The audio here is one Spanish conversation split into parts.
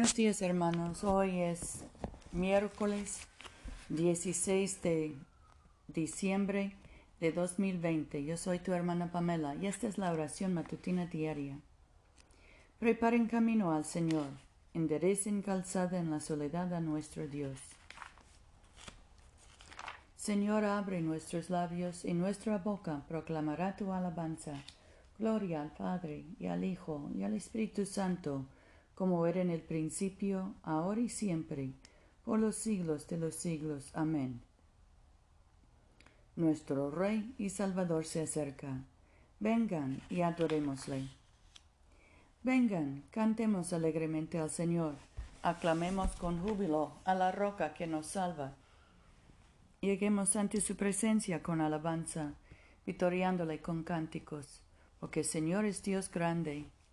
Buenos días hermanos, hoy es miércoles 16 de diciembre de 2020. Yo soy tu hermana Pamela y esta es la oración matutina diaria. Preparen camino al Señor, enderecen calzada en la soledad a nuestro Dios. Señor, abre nuestros labios y nuestra boca proclamará tu alabanza. Gloria al Padre y al Hijo y al Espíritu Santo como era en el principio, ahora y siempre, por los siglos de los siglos. Amén. Nuestro Rey y Salvador se acerca. Vengan y adorémosle. Vengan, cantemos alegremente al Señor, aclamemos con júbilo a la roca que nos salva. Lleguemos ante su presencia con alabanza, vitoriándole con cánticos, porque el Señor es Dios grande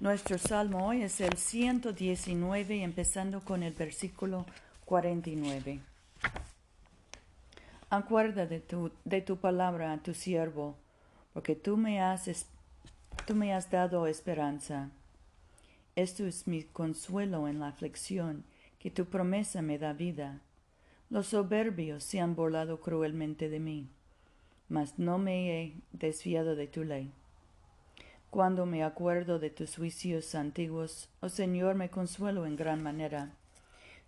Nuestro salmo hoy es el 119, empezando con el versículo 49. Acuerda de tu, de tu palabra a tu siervo, porque tú me, has, tú me has dado esperanza. Esto es mi consuelo en la aflicción, que tu promesa me da vida. Los soberbios se han burlado cruelmente de mí, mas no me he desviado de tu ley. Cuando me acuerdo de tus juicios antiguos, oh Señor, me consuelo en gran manera.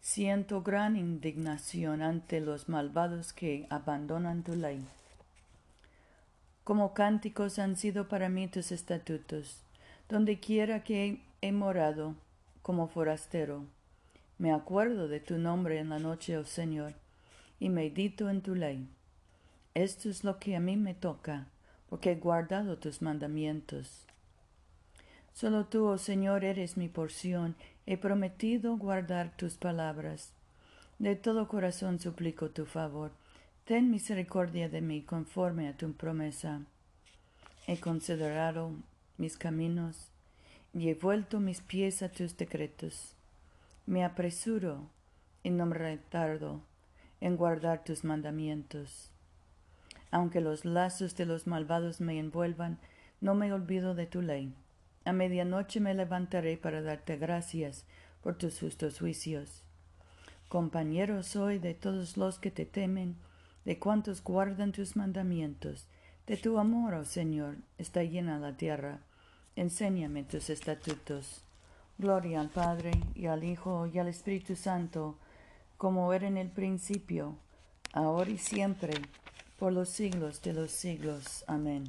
Siento gran indignación ante los malvados que abandonan tu ley. Como cánticos han sido para mí tus estatutos, donde quiera que he morado como forastero. Me acuerdo de tu nombre en la noche, oh Señor, y medito en tu ley. Esto es lo que a mí me toca, porque he guardado tus mandamientos. Solo tú, oh Señor, eres mi porción. He prometido guardar tus palabras. De todo corazón suplico tu favor. Ten misericordia de mí conforme a tu promesa. He considerado mis caminos y he vuelto mis pies a tus decretos. Me apresuro y no me retardo en guardar tus mandamientos. Aunque los lazos de los malvados me envuelvan, no me olvido de tu ley. A medianoche me levantaré para darte gracias por tus justos juicios. Compañero soy de todos los que te temen, de cuantos guardan tus mandamientos. De tu amor, oh Señor, está llena la tierra. Enséñame tus estatutos. Gloria al Padre, y al Hijo, y al Espíritu Santo, como era en el principio, ahora y siempre, por los siglos de los siglos. Amén.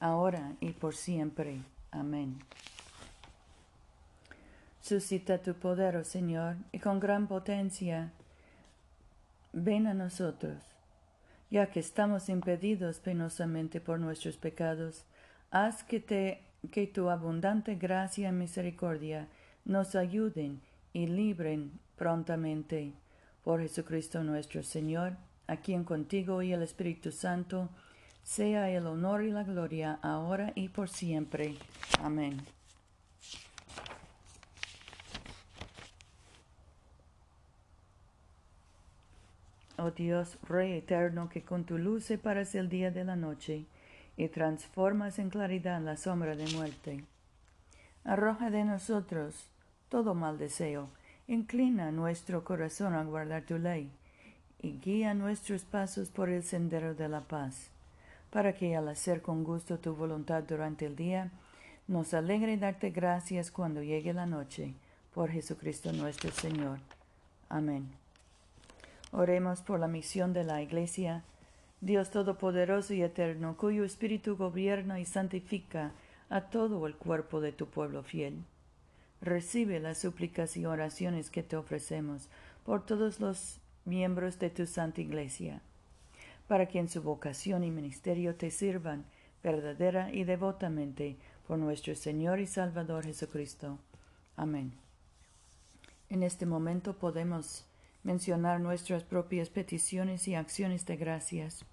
ahora y por siempre. Amén. Suscita tu poder, oh Señor, y con gran potencia ven a nosotros. Ya que estamos impedidos penosamente por nuestros pecados, haz que, te, que tu abundante gracia y misericordia nos ayuden y libren prontamente. Por Jesucristo nuestro Señor, a quien contigo y el Espíritu Santo sea el honor y la gloria ahora y por siempre. Amén. Oh Dios, Rey eterno, que con tu luz separas el día de la noche y transformas en claridad la sombra de muerte. Arroja de nosotros todo mal deseo, inclina nuestro corazón a guardar tu ley y guía nuestros pasos por el sendero de la paz para que al hacer con gusto tu voluntad durante el día, nos alegre darte gracias cuando llegue la noche. por Jesucristo nuestro Señor. Amén. Oremos por la misión de la Iglesia, Dios Todopoderoso y Eterno, cuyo Espíritu gobierna y santifica a todo el cuerpo de tu pueblo fiel. Recibe las súplicas y oraciones que te ofrecemos por todos los miembros de tu Santa Iglesia, para que en su vocación y ministerio te sirvan verdadera y devotamente por nuestro Señor y Salvador Jesucristo. Amén. En este momento podemos mencionar nuestras propias peticiones y acciones de gracias.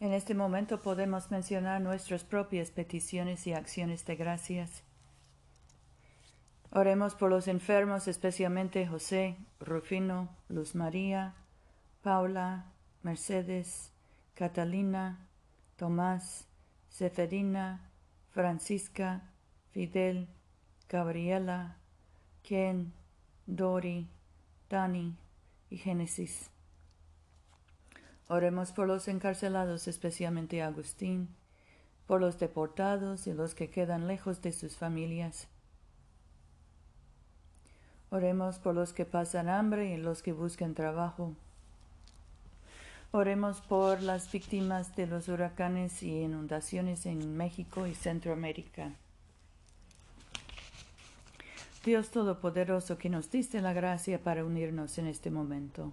En este momento podemos mencionar nuestras propias peticiones y acciones de gracias. Oremos por los enfermos, especialmente José, Rufino, Luz María, Paula, Mercedes, Catalina, Tomás, Seferina, Francisca, Fidel, Gabriela, Ken, Dori, Dani y Génesis. Oremos por los encarcelados, especialmente Agustín, por los deportados y los que quedan lejos de sus familias. Oremos por los que pasan hambre y los que buscan trabajo. Oremos por las víctimas de los huracanes y inundaciones en México y Centroamérica. Dios Todopoderoso, que nos diste la gracia para unirnos en este momento,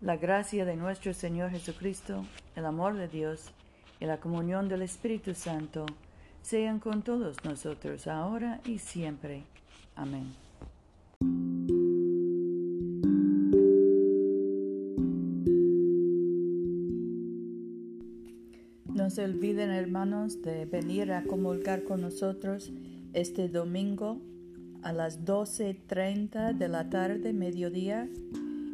La gracia de nuestro Señor Jesucristo, el amor de Dios y la comunión del Espíritu Santo sean con todos nosotros ahora y siempre. Amén. No se olviden, hermanos, de venir a comulgar con nosotros este domingo a las 12.30 de la tarde, mediodía,